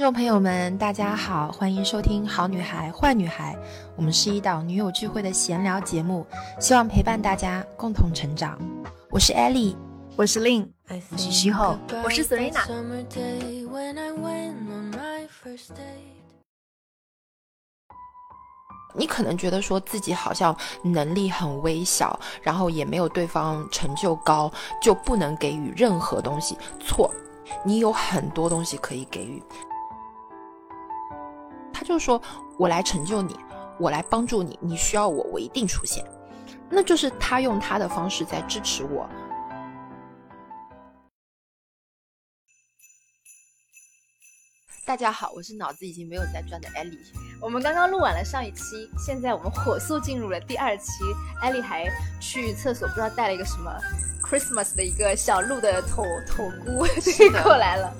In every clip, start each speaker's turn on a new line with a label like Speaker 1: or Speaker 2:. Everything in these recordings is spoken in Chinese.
Speaker 1: 众朋友们，大家好，欢迎收听《好女孩坏女孩》，我们是一档女友聚会的闲聊节目，希望陪伴大家共同成长。我是 Ellie，
Speaker 2: 我是 Lin，
Speaker 3: 我是徐后，
Speaker 4: 我是 Serena。
Speaker 1: 你可能觉得说自己好像能力很微小，然后也没有对方成就高，就不能给予任何东西。错，你有很多东西可以给予。他就说：“我来成就你，我来帮助你，你需要我，我一定出现。”那就是他用他的方式在支持我。大家好，我是脑子已经没有在转的艾莉。
Speaker 4: 我们刚刚录完了上一期，现在我们火速进入了第二期。艾莉还去厕所，不知道带了一个什么 Christmas 的一个小鹿的头头菇 过来了。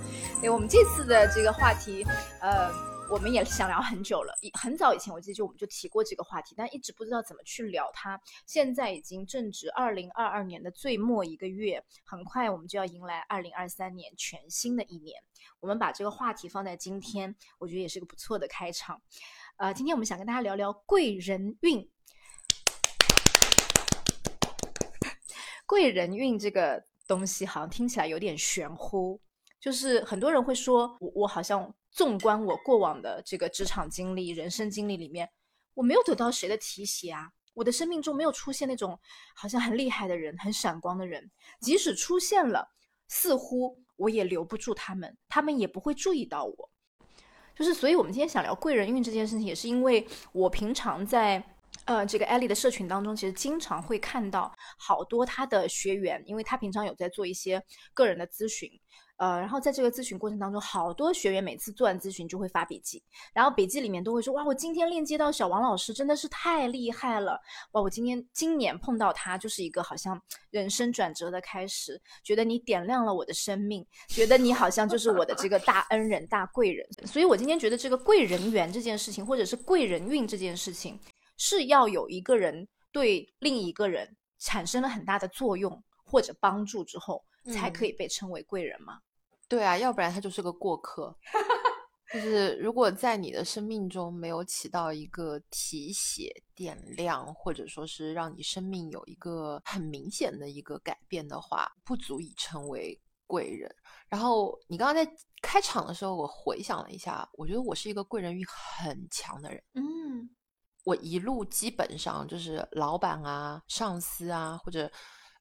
Speaker 4: 对，我们这次的这个话题，呃。我们也想聊很久了，以很早以前我记得就我们就提过这个话题，但一直不知道怎么去聊它。现在已经正值二零二二年的最末一个月，很快我们就要迎来二零二三年全新的一年。我们把这个话题放在今天，我觉得也是个不错的开场。呃，今天我们想跟大家聊聊贵人运。贵人运这个东西好像听起来有点玄乎，就是很多人会说我我好像。纵观我过往的这个职场经历、人生经历里面，我没有得到谁的提携啊！我的生命中没有出现那种好像很厉害的人、很闪光的人，即使出现了，似乎我也留不住他们，他们也不会注意到我。就是，所以我们今天想聊贵人运这件事情，也是因为我平常在呃这个艾丽的社群当中，其实经常会看到好多他的学员，因为他平常有在做一些个人的咨询。呃，然后在这个咨询过程当中，好多学员每次做完咨询就会发笔记，然后笔记里面都会说：哇，我今天链接到小王老师真的是太厉害了！哇，我今天今年碰到他就是一个好像人生转折的开始，觉得你点亮了我的生命，觉得你好像就是我的这个大恩人、大贵人。所以我今天觉得这个贵人缘这件事情，或者是贵人运这件事情，是要有一个人对另一个人产生了很大的作用或者帮助之后，才可以被称为贵人吗？
Speaker 1: 对啊，要不然他就是个过客。就是如果在你的生命中没有起到一个提携、点亮，或者说是让你生命有一个很明显的一个改变的话，不足以成为贵人。然后你刚刚在开场的时候，我回想了一下，我觉得我是一个贵人欲很强的人。
Speaker 4: 嗯，
Speaker 1: 我一路基本上就是老板啊、上司啊，或者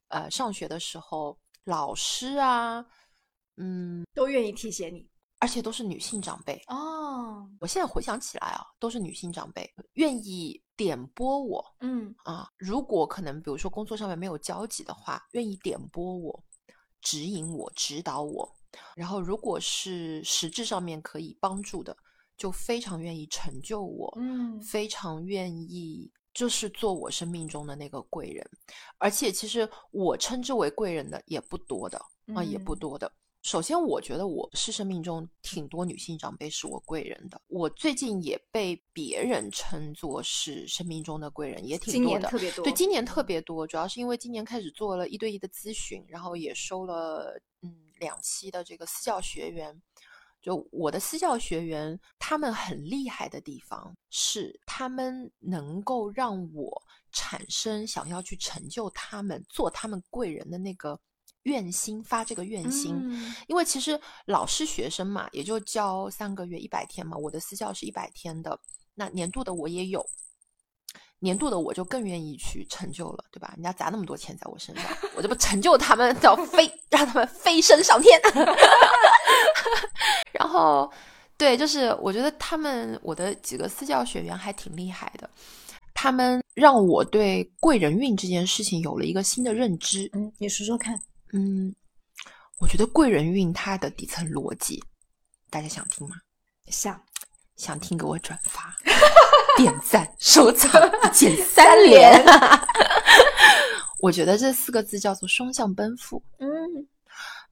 Speaker 1: 呃上学的时候老师啊。嗯，
Speaker 4: 都愿意提携你，
Speaker 1: 而且都是女性长辈
Speaker 4: 哦。
Speaker 1: 我现在回想起来啊，都是女性长辈愿意点拨我。
Speaker 4: 嗯
Speaker 1: 啊，如果可能，比如说工作上面没有交集的话，愿意点拨我、指引我、指导我。然后，如果是实质上面可以帮助的，就非常愿意成就我。
Speaker 4: 嗯，
Speaker 1: 非常愿意就是做我生命中的那个贵人。而且，其实我称之为贵人的也不多的啊，也不多的。首先，我觉得我是生命中挺多女性长辈是我贵人的。我最近也被别人称作是生命中的贵人，也挺多的。
Speaker 4: 特别多。
Speaker 1: 对，今年特别多，主要是因为今年开始做了一对一的咨询，然后也收了嗯两期的这个私教学员。就我的私教学员，他们很厉害的地方是，他们能够让我产生想要去成就他们、做他们贵人的那个。愿心发这个愿心，因为其实老师学生嘛，也就教三个月一百天嘛。我的私教是一百天的，那年度的我也有，年度的我就更愿意去成就了，对吧？人家砸那么多钱在我身上，我这不成就他们，叫飞，让他们飞升上天。然后，对，就是我觉得他们我的几个私教学员还挺厉害的，他们让我对贵人运这件事情有了一个新的认知。
Speaker 4: 嗯，你说说看。
Speaker 1: 嗯，我觉得贵人运它的底层逻辑，大家想听吗？
Speaker 4: 想，
Speaker 1: 想听给我转发、点赞、收藏、减 三连。我觉得这四个字叫做双向奔赴。
Speaker 4: 嗯。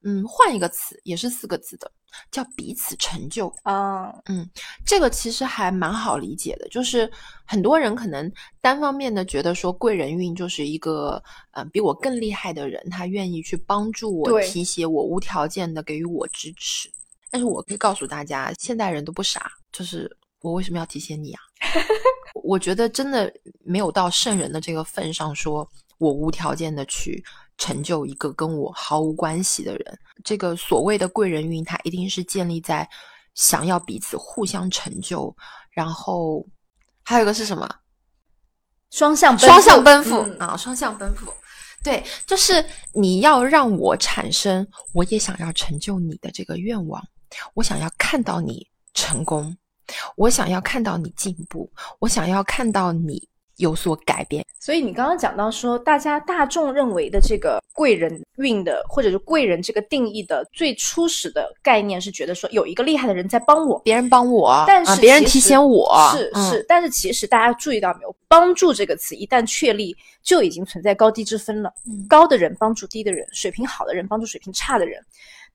Speaker 1: 嗯，换一个词也是四个字的，叫彼此成就
Speaker 4: 啊。
Speaker 1: 嗯，这个其实还蛮好理解的，就是很多人可能单方面的觉得说贵人运就是一个嗯比我更厉害的人，他愿意去帮助我、提携我、无条件的给予我支持。但是我可以告诉大家，现代人都不傻，就是我为什么要提携你啊？我觉得真的没有到圣人的这个份上，说我无条件的去成就一个跟我毫无关系的人。这个所谓的贵人运，它一定是建立在想要彼此互相成就，然后还有一个是什么？
Speaker 4: 双向
Speaker 1: 双向奔赴
Speaker 4: 嗯
Speaker 1: 啊，双向奔赴。对，就是你要让我产生，我也想要成就你的这个愿望，我想要看到你成功，我想要看到你进步，我想要看到你有所改变。
Speaker 4: 所以你刚刚讲到说，大家大众认为的这个贵人运的，或者是贵人这个定义的最初始的概念是觉得说有一个厉害的人在帮我，
Speaker 1: 别人帮我，
Speaker 4: 但是
Speaker 1: 啊、别人提醒我，嗯
Speaker 4: 是是，但是其实大家注意到没有，帮助这个词一旦确立，就已经存在高低之分了。
Speaker 1: 嗯
Speaker 4: 高的人帮助低的人，水平好的人帮助水平差的人。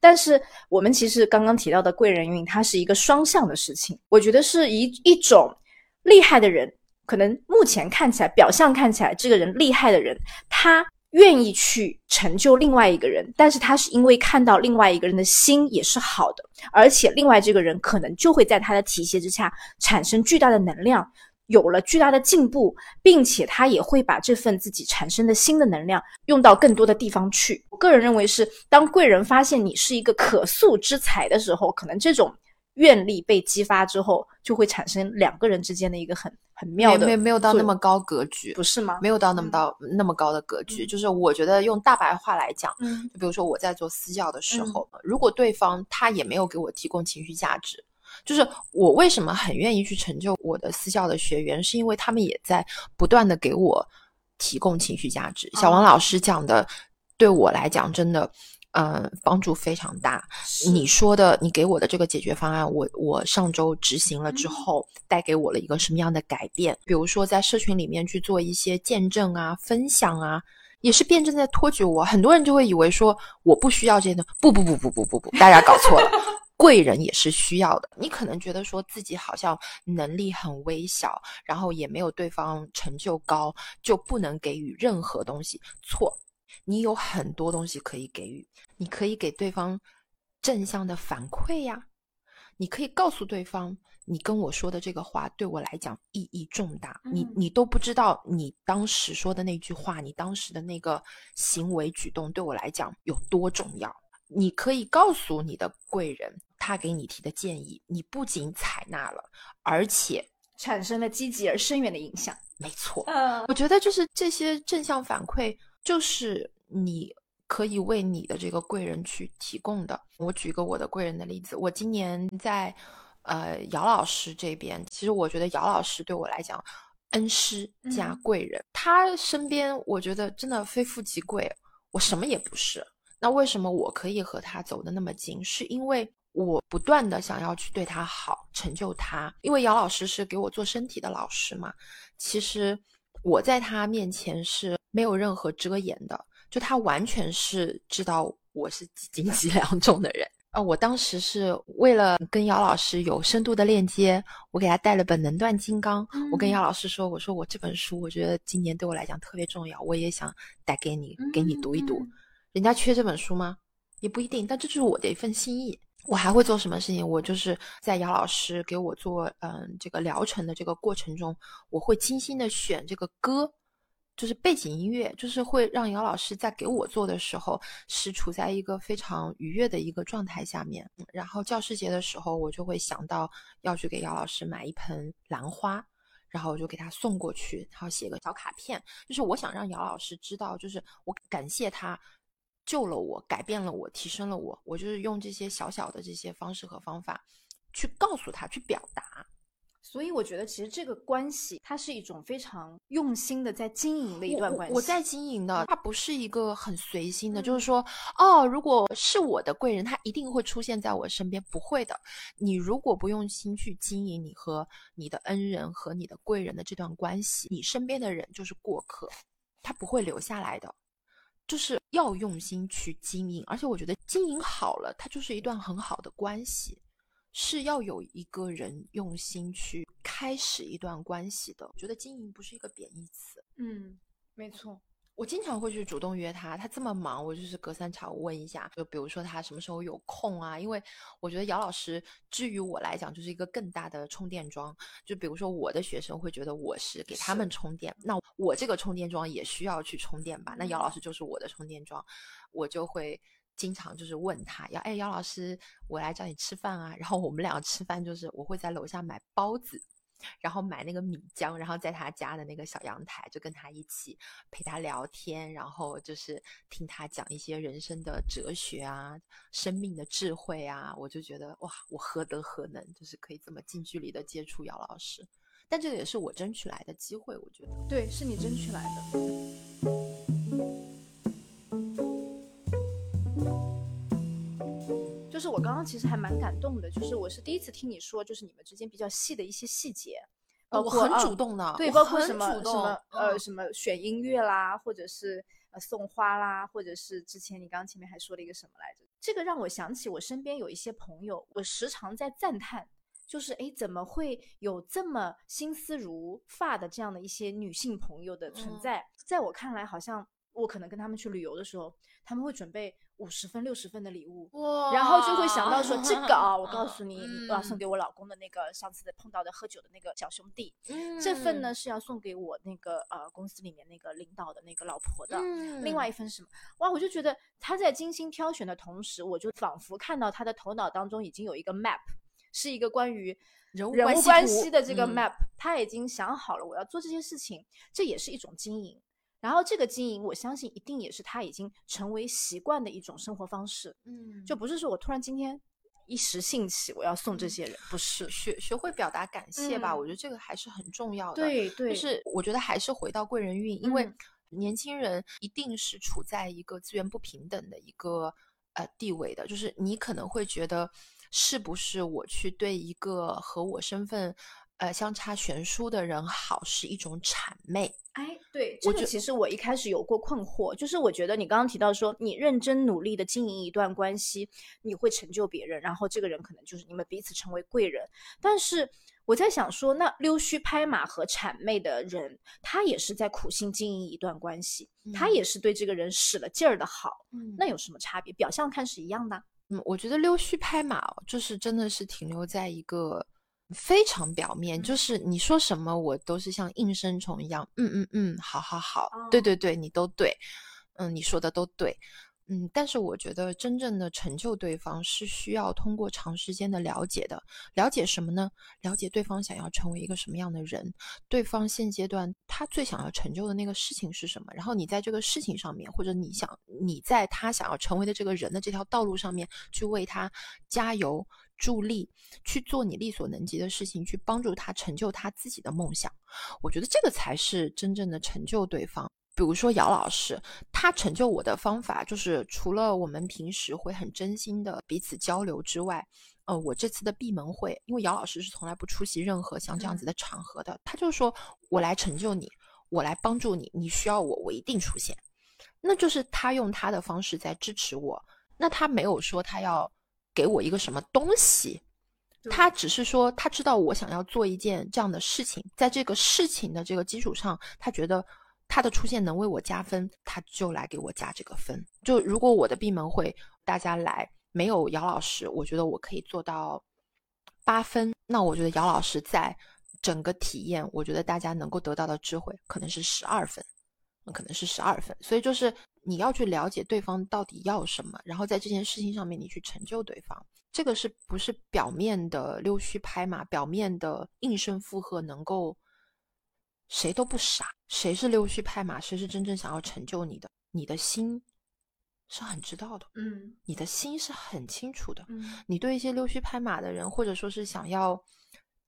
Speaker 4: 但是我们其实刚刚提到的贵人运，它是一个双向的事情。我觉得是一一种厉害的人，可能目前看起来表象看起来这个人厉害的人，他愿意去成就另外一个人，但是他是因为看到另外一个人的心也是好的，而且另外这个人可能就会在他的提携之下产生巨大的能量。有了巨大的进步，并且他也会把这份自己产生的新的能量用到更多的地方去。我个人认为是，当贵人发现你是一个可塑之才的时候，可能这种愿力被激发之后，就会产生两个人之间的一个很很妙的
Speaker 1: 没有到那么高格局，
Speaker 4: 不是吗？
Speaker 1: 没有到那么
Speaker 4: 嗯
Speaker 1: 到、那么高的格局。
Speaker 4: 嗯
Speaker 1: 就是我觉得用大白话来讲，
Speaker 4: 嗯
Speaker 1: 就比如说我在做私教的时
Speaker 4: 嗯
Speaker 1: 候，如果对方他也没有给我提供情绪价值，就是我为什么很愿意去成就我的私教的学员，是因为他们也在不断的给我提供情绪价值。小王
Speaker 4: 哦
Speaker 1: 老师讲的，对我来讲真的。嗯，帮助非常大。你说的，你给我的这个解决方案，我我上周执行了之
Speaker 4: 嗯
Speaker 1: 后，带给我了一个什么样的改变？比如说在社群里面去做一些见证啊、分享啊，也是辩证在托举我。很多人就会以为说我不需要这些的，不不不不不不不，大家搞错了。贵人也是需要的。你可能觉得说自己好像能力很微小，然后也没有对方成就高，就不能给予任何东西。错，你有很多东西可以给予，你可以给对方正向的反馈呀，你可以告诉对方。你跟我说的这个话对我来讲意义重大，你
Speaker 4: 嗯
Speaker 1: 你都不知道你当时说的那句话，你当时的那个行为举动对我来讲有多重要。你可以告诉你的贵人，他给你提的建议，你不仅采纳了，而且
Speaker 4: 产生了积极而深远的影响。
Speaker 1: 没错，
Speaker 4: 嗯
Speaker 1: 我觉得就是这些正向反馈，就是你可以为你的这个贵人去提供的。我举个我的贵人的例子，我今年在呃姚老师这边，其实我觉得姚老师对我来讲，恩师加
Speaker 4: 嗯
Speaker 1: 贵人，他身边我觉得真的非富即贵，我什么也不是。那为什么我可以和他走的那么近？是因为我不断的想要去对他好，成就他。因为姚老师是给我做身体的老师嘛，其实我在他面前是没有任何遮掩的，就他完全是知道我是几斤几两重的人。啊，我当时是为了跟姚老师有深度的链接，我给他带了本《能断金刚》。我跟
Speaker 4: 嗯
Speaker 1: 姚老师说：“我说我这本书，我觉得今年对我来讲特别重要，我也想带给你，给你读一读。
Speaker 4: 嗯
Speaker 1: 人家缺这本书吗？也不一定，但这就是我的一份心意。我还会做什么事情？我就是在姚老师给我做嗯这个疗程的这个过程中，我会精心的选这个歌，就是背景音乐，就是会让姚老师在给我做的时候是处在一个非常愉悦的一个状态下面。然后教师节的时候，我就会想到要去给姚老师买一盆兰花。然后我就给他送过去，然后写个小卡片，就是我想让姚老师知道，就是我感谢他救了我，改变了我，提升了我。我就是用这些小小的这些方式和方法去告诉他，去表达。
Speaker 4: 所以我觉得其实这个关系，它是一种非常用心的在经营的一段关系。
Speaker 1: 我我在经营的，它不是一个很随心的，就
Speaker 4: 嗯
Speaker 1: 是说，哦，如果是我的贵人，他一定会出现在我身边，不会的。你如果不用心去经营你和你的恩人和你的贵人的这段关系，你身边的人就是过客，他不会留下来的。就是要用心去经营，而且我觉得经营好了，它就是一段很好的关系。是要有一个人用心去开始一段关系的。我觉得经营不是一个贬义词。
Speaker 4: 嗯，没错。
Speaker 1: 我经常会去主动约他，他这么忙，我就是隔三差五问一下，就比如说他什么时候有空啊？因为我觉得姚老师，至于我来讲，就是一个更大的充电桩。就比如说我的学生会觉得我是给他们充电，那我这个充电桩也需要去充电吧？那姚老师就是我的充电桩，我就会经常就是问他，要哎，姚老师，我来找你吃饭啊。然后我们两个吃饭就是我会在楼下买包子。然后买那个米浆，然后在他家的那个小阳台，就跟他一起陪他聊天，然后就是听他讲一些人生的哲学啊、生命的智慧啊，我就觉得哇，我何德何能，就是可以这么近距离的接触姚老师。但这个也是我争取来的机会，我觉得。
Speaker 4: 对，是你争取来的。就是我刚刚其实还蛮感动的，就是我是第一次听你说，就是你们之间比较细的一些细节，包括
Speaker 1: 很主动的，
Speaker 4: 对，包括什么什么呃什么选音乐啦，或者是呃送花啦，或者是之前你刚刚前面还说了一个什么来着？这个让我想起我身边有一些朋友，我时常在赞叹，就是哎怎么会有这么心思如发的这样的一些女性朋友的存在？在我看来，好像我可能跟他们去旅游的时候，他们会准备。五十分、六十分的礼物，然后就会想到说这个啊，我告诉 你，我要送给我老公的那个上次碰到的喝酒的那个小兄弟，这份呢是要送给我那个呃公司里面那个领导的那个老婆的，另外一份是什么？哇，我就觉得他在精心挑选的同时，我就仿佛看到他的头脑当中已经有一个 map，是一个关于
Speaker 1: 人物
Speaker 4: 关系的这个 map，他已经想好了我要做这些事情，这也是一种经营。然后这个经营，我相信一定也是他已经成为习惯的一种生活方式。嗯，就不是说我突然今天一时兴起我要送这些人，不是
Speaker 1: 学学会表达感谢吧？我觉得这个还是很重要的。
Speaker 4: 对对，
Speaker 1: 就是我觉得还是回到贵人运，因为年轻人一定是处在一个资源不平等的一个呃地位的，就是你可能会觉得是不是我去对一个和我身份。呃，相差悬殊的人好是一种谄媚。
Speaker 4: 哎，对，这个其实我一开始有过困惑，就是我觉得你刚刚提到说，你认真努力的经营一段关系，你会成就别人，然后这个人可能就是你们彼此成为贵人。但是我在想说，那溜须拍马和谄媚的人，他也是在苦心经营一段关系，他也是对这个人使了劲儿的好，那有什么差别？表象看是一样的。
Speaker 1: 嗯，我觉得溜须拍马就是真的是停留在一个。非常表面，就是你说什么，我都是像应声虫一样，嗯嗯嗯，好好好，对对对，你都对，嗯，你说的都对，嗯，但是我觉得真正的成就对方是需要通过长时间的了解的，了解什么呢？了解对方想要成为一个什么样的人，对方现阶段他最想要成就的那个事情是什么，然后你在这个事情上面，或者你想你在他想要成为的这个人的这条道路上面去为他加油。助力去做你力所能及的事情，去帮助他成就他自己的梦想。我觉得这个才是真正的成就对方。比如说姚老师，他成就我的方法就是，除了我们平时会很真心的彼此交流之外，呃，我这次的闭门会，因为姚老师是从来不出席任何像这样子的场合的，他就说我来成就你，我来帮助你，你需要我，我一定出现。那就是他用他的方式在支持我。那他没有说他要。给我一个什么东西，他只是说他知道我想要做一件这样的事情，在这个事情的这个基础上，他觉得他的出现能为我加分，他就来给我加这个分。就如果我的闭门会大家来没有姚老师，我觉得我可以做到八分，那我觉得姚老师在整个体验，我觉得大家能够得到的智慧可能是十二分，可能是十二分。所以就是。你要去了解对方到底要什么，然后在这件事情上面你去成就对方，这个是不是表面的溜须拍马，表面的应声附和能够？谁都不傻，谁是溜须拍马，谁是真正想要成就你的？你的心是很知道的，嗯，你的心是很清楚的，嗯，你对一些溜须拍马的人，或者说是想要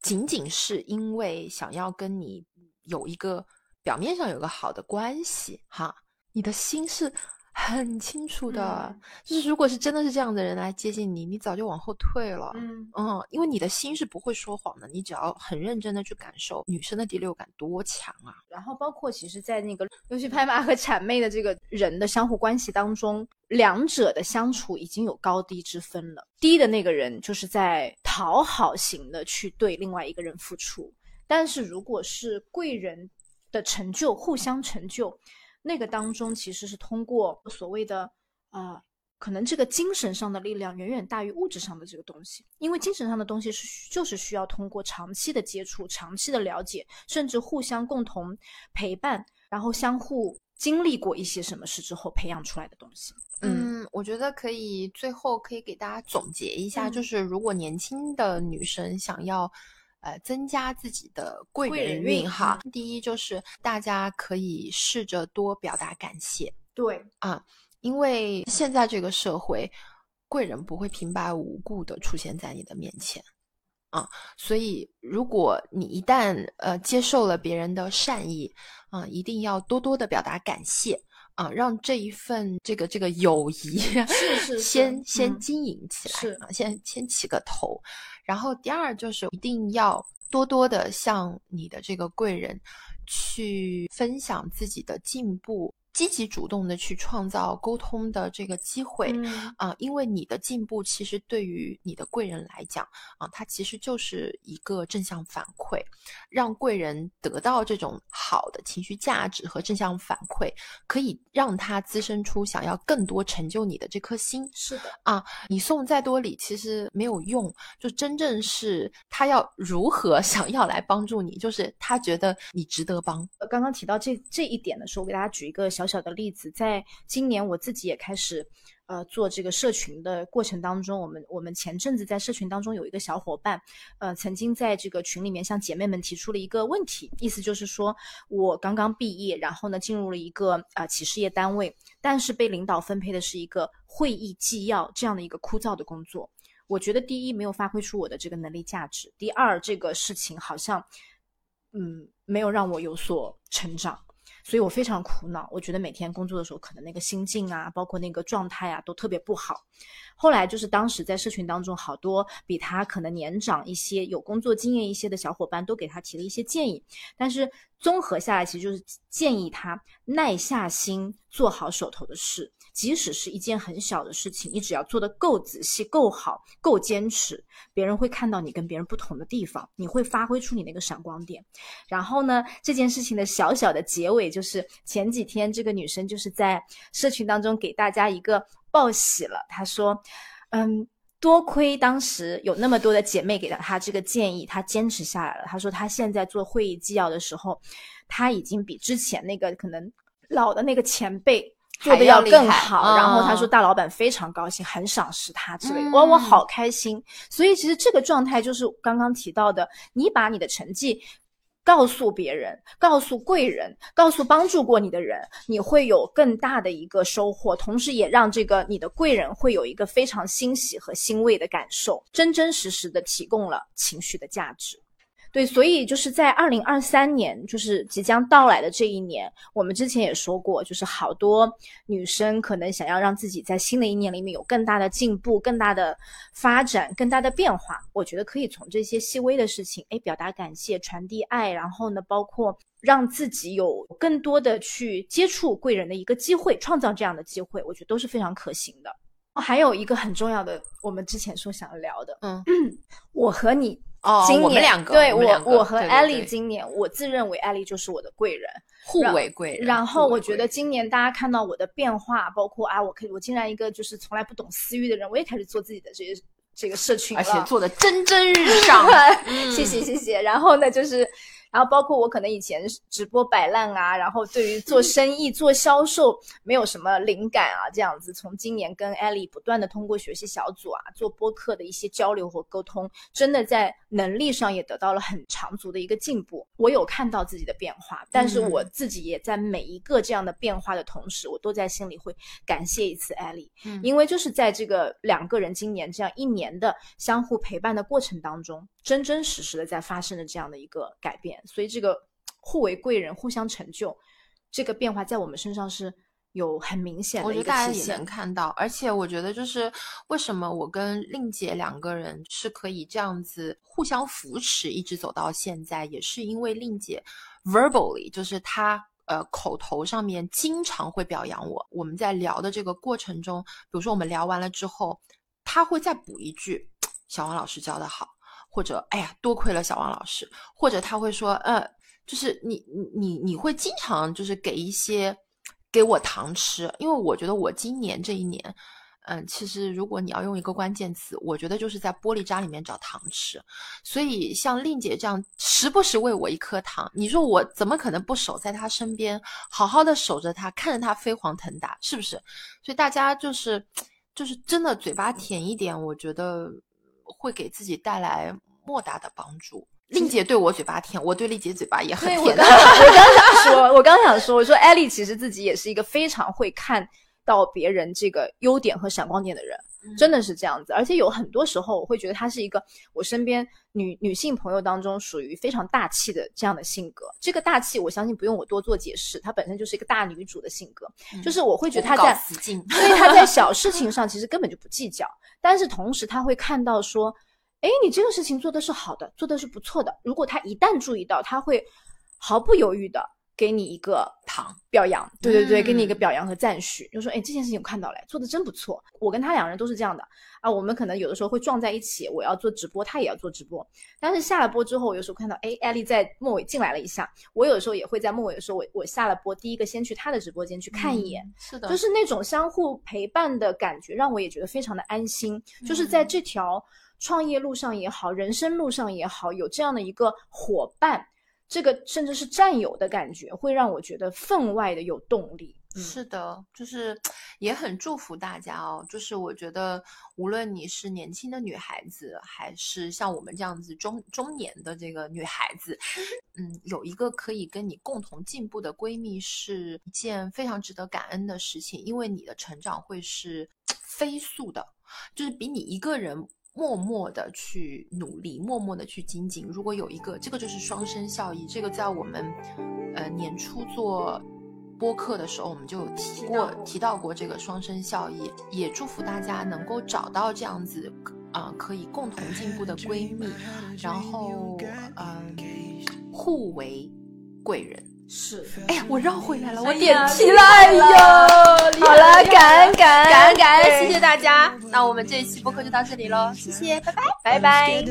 Speaker 1: 仅仅是因为想要跟你有一个表面上有个好的关系，哈。你的心是很清楚的，就是如果是真的是这样的人来接近你，你早就往后退了。嗯嗯，因为你的心是不会说谎的，你只要很认真的去感受女生的第六感多强啊。
Speaker 4: 然后包括其实，在那个尤其拍马和谄媚的这个人的相互关系当中，两者的相处已经有高低之分了。低的那个人就是在讨好型的去对另外一个人付出，但是如果是贵人的成就，互相成就。那个当中其实是通过所谓的呃，可能这个精神上的力量远远大于物质上的这个东西，因为精神上的东西是就是需要通过长期的接触、长期的了解，甚至互相共同陪伴，然后相互经历过一些什么事之后培养出来的东西。
Speaker 1: 嗯，我觉得可以最后可以给大家总结一下，
Speaker 4: 嗯
Speaker 1: 就是如果年轻的女生想要。呃，增加自己的贵
Speaker 4: 贵
Speaker 1: 人
Speaker 4: 运
Speaker 1: 哈。第一就是大家可以试着多表达感谢，
Speaker 4: 对。
Speaker 1: 啊，因为现在这个社会，贵人不会平白无故的出现在你的面前。啊，所以如果你一旦呃接受了别人的善意啊，一定要多多的表达感谢啊，让这一份这个这个友谊
Speaker 4: 是是是
Speaker 1: 先先
Speaker 4: 嗯
Speaker 1: 经营起来
Speaker 4: 是
Speaker 1: 啊，先先起个头，然后第二就是一定要多多的向你的这个贵人去分享自己的进步，积极主动的去创造沟通的这个机会。
Speaker 4: 嗯
Speaker 1: 啊，因为你的进步其实对于你的贵人来讲啊，它其实就是一个正向反馈，让贵人得到这种好的情绪价值和正向反馈，可以让他滋生出想要更多成就你的这颗心。
Speaker 4: 是的，
Speaker 1: 啊，你送再多礼其实没有用，就真正是他要如何 想要来帮助你，就是他觉得你值得帮。
Speaker 4: 呃刚刚提到这这一点的时候，我给大家举一个小小小的例子，在今年我自己也开始呃做这个社群的过程当中，我们我们前阵子在社群当中有一个小伙伴，呃，曾经在这个群里面向姐妹们提出了一个问题，意思就是说我刚刚毕业，然后呢进入了一个啊、企事业单位，但是被领导分配的是一个会议纪要这样的一个枯燥的工作。我觉得第一没有发挥出我的这个能力价值，第二这个事情好像嗯没有让我有所成长。所以我非常苦恼，我觉得每天工作的时候，可能那个心境啊，包括那个状态啊，都特别不好。后来就是当时在社群当中，好多比他可能年长一些、有工作经验一些的小伙伴都给他提了一些建议，但是综合下来，其实就是建议他耐下心做好手头的事，即使是一件很小的事情，你只要做得够仔细、够好、够坚持，别人会看到你跟别人不同的地方，你会发挥出你那个闪光点。然后呢，这件事情的小小的结尾就是前几天这个女生就是在社群当中给大家一个报喜了，她说，嗯。多亏当时有那么多的姐妹给了她这个建议，她坚持下来了。她说她现在做会议纪要的时候，她已经比之前那个可能老的那个前辈做的
Speaker 1: 要
Speaker 4: 更好。然后她
Speaker 1: 嗯
Speaker 4: 说大老板非常高兴，很赏识他之类的。
Speaker 1: 嗯
Speaker 4: 哇，我好开心。所以其实这个状态就是刚刚提到的，你把你的成绩告诉别人，告诉贵人，告诉帮助过你的人，你会有更大的一个收获，同时也让这个你的贵人会有一个非常欣喜和欣慰的感受，真真实实的提供了情绪的价值。对，所以就是在二零二三年，就是即将到来的这一年，我们之前也说过，就是好多女生可能想要让自己在新的一年里面有更大的进步、更大的发展、更大的变化。我觉得可以从这些细微的事情，哎，表达感谢、传递爱，然后呢，包括让自己有更多的去接触贵人的一个机会，创造这样的机会，我觉得都是非常可行的。还有一个很重要的，我们之前说想要聊的，
Speaker 1: 嗯，
Speaker 4: 我和你
Speaker 1: 哦
Speaker 4: 今年
Speaker 1: 我们两个
Speaker 4: 对我
Speaker 1: 我
Speaker 4: 和艾
Speaker 1: 对
Speaker 4: 丽今年，我自认为艾丽就是我的贵人，
Speaker 1: 互为贵人。
Speaker 4: 然后我觉得今年大家看到我的变化，包括啊，我可以我竟然一个就是从来不懂私域的人，我也开始做自己的这些这个社群了，
Speaker 1: 而且做的蒸蒸日上。嗯
Speaker 4: 谢谢谢谢。然后呢，就是，然后包括我可能以前直播摆烂啊，然后对于做 生意、做销售没有什么灵感啊，这样子。从今年跟艾丽不断的通过学习小组啊，做播客的一些交流和沟通，真的在能力上也得到了很长足的一个进步。我有看到自己的变化，但是
Speaker 1: 嗯
Speaker 4: 我自己也在每一个这样的变化的同时，我都在心里会感谢一次艾丽，
Speaker 1: 嗯
Speaker 4: 因为就是在这个两个人今年这样一年的相互陪伴的过程当中，真真实实的在发生的这样的一个改变，所以这个互为贵人、互相成就，这个变化在我们身上是有很明显的我
Speaker 1: 觉得大家也能。看到，而且我觉得就是为什么我跟令姐两个人是可以这样子互相扶持，一直走到现在，也是因为令姐 verbally 就是她呃口头上面经常会表扬我。我们在聊的这个过程中，比如说我们聊完了之后，她会再补一句：“ 小王老师教的好。”或者哎呀，多亏了小王老师，或者他会说，呃，就是你你你你会经常就是给一些给我糖吃，因为我觉得我今年这一年。嗯，其实如果你要用一个关键词，我觉得就是在玻璃渣里面找糖吃。所以像令姐这样时不时喂我一颗糖，你说我怎么可能不守在她身边，好好的守着她，看着她飞黄腾达，是不是？所以大家就是就是真的嘴巴甜一点，我觉得会给自己带来莫大的帮助。令姐对我嘴巴甜，我对丽姐嘴巴也很甜。
Speaker 4: 我刚想 说，我刚想说，我说艾丽其实自己也是一个非常会看。到别人这个优点和闪光点的人，真的是这样子。而且有很多时候，我会觉得她是一个我身边女女性朋友当中属于非常大气的这样的性格。这个大气，我相信不用我多做解释，她本身就是一个大女主的性格。就是我会觉得她在，所以她在小 事情上其实根本就不计较。但是同时，她会看到说，哎，你这个事情做的是好的，做的是不错的。如果他一旦注意到，他会毫不犹豫的。给你一个
Speaker 1: 糖
Speaker 4: 表扬，对对对，给你一个表扬和赞许，就说哎，这件事情我看到了，做的真不错。我跟他两人都是这样的啊，我们可能有的时候会撞在一起，我要做直播，他也要做直播。但是下了播之后，我有时候看到哎，艾丽在末尾进来了一下，我有时候也会在末尾的时候，我我下了播，第一个先去他的直播间去看一眼，
Speaker 1: 是的，
Speaker 4: 就是那种相互陪伴的感觉，让我也觉得非常的安心。就是在这条创业路上也好，人生路上也好，有这样的一个伙伴。这个甚至是战友的感觉，会让我觉得分外的有动力。
Speaker 1: 是的，就是也很祝福大家哦。就是我觉得，无论你是年轻的女孩子，还是像我们这样子中中年的这个女孩子，嗯，有一个可以跟你共同进步的闺蜜，是一件非常值得感恩的事情。因为你的成长会是 飞速的，就是比你一个人。默默的去努力，默默的去精进。如果有一个，这个就是双生效益。这个在我们，呃，年初做播客的时候，我们就有提过，提到过这个双生效益。也祝福大家能够找到这样子，啊，可以共同进步的闺蜜，然后，嗯，互为贵人。
Speaker 4: 是，
Speaker 1: 哎呀，我绕回来了，我点题了，
Speaker 4: 哎呦，好了，感恩感恩。
Speaker 1: 感恩感恩，谢谢大家，那我们这一期播客就到这里喽，谢谢，拜拜，
Speaker 4: 拜拜。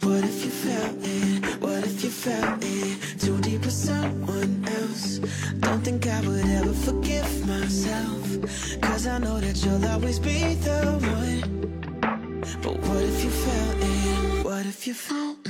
Speaker 2: What if you felt it? Felt it? Too deep with someone else. Don't think I would ever forgive myself. Cause I know that you'll always be the one. But what if you felt it? What if you it?